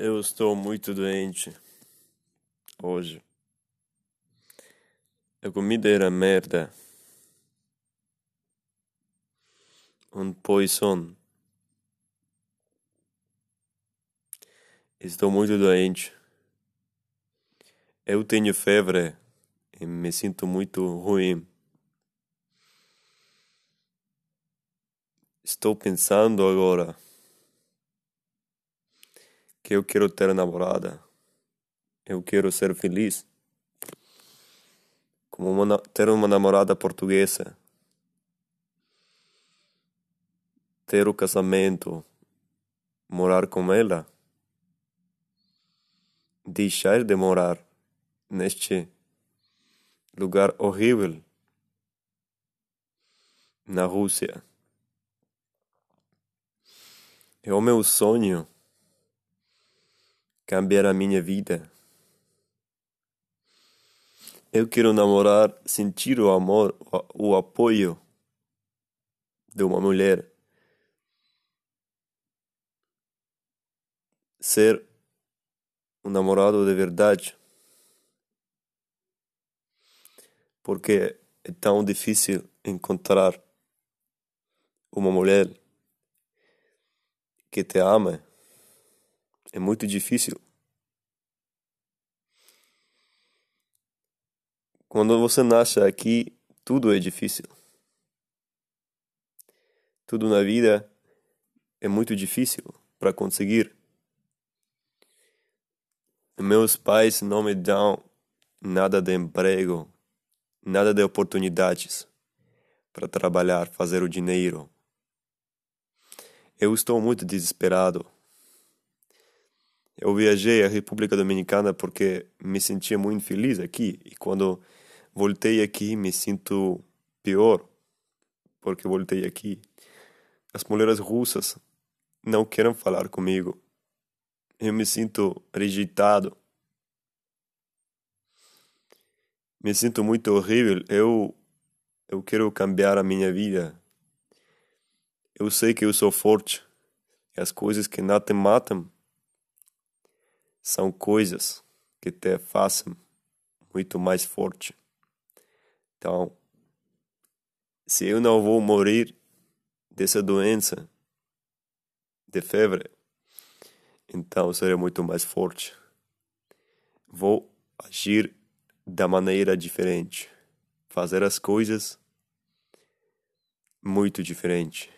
Eu estou muito doente hoje. A comida era merda. Um poison. Estou muito doente. Eu tenho febre e me sinto muito ruim. Estou pensando agora que eu quero ter namorada. Eu quero ser feliz. Como uma, ter uma namorada portuguesa. Ter o casamento. Morar com ela. Deixar de morar neste lugar horrível na Rússia. É o meu sonho cambiar a minha vida. Eu quero namorar, sentir o amor, o apoio de uma mulher. Ser um namorado de verdade. Porque é tão difícil encontrar uma mulher que te ama. É muito difícil. Quando você nasce aqui, tudo é difícil. Tudo na vida é muito difícil para conseguir. Meus pais não me dão nada de emprego, nada de oportunidades para trabalhar, fazer o dinheiro. Eu estou muito desesperado. Eu viajei à República Dominicana porque me sentia muito feliz aqui e quando voltei aqui me sinto pior porque voltei aqui. As mulheres russas não querem falar comigo. Eu me sinto rejeitado. Me sinto muito horrível. Eu eu quero cambiar a minha vida. Eu sei que eu sou forte. E as coisas que não te matam são coisas que te fazem muito mais forte. Então, se eu não vou morrer dessa doença de febre, então serei muito mais forte. Vou agir da maneira diferente, fazer as coisas muito diferente.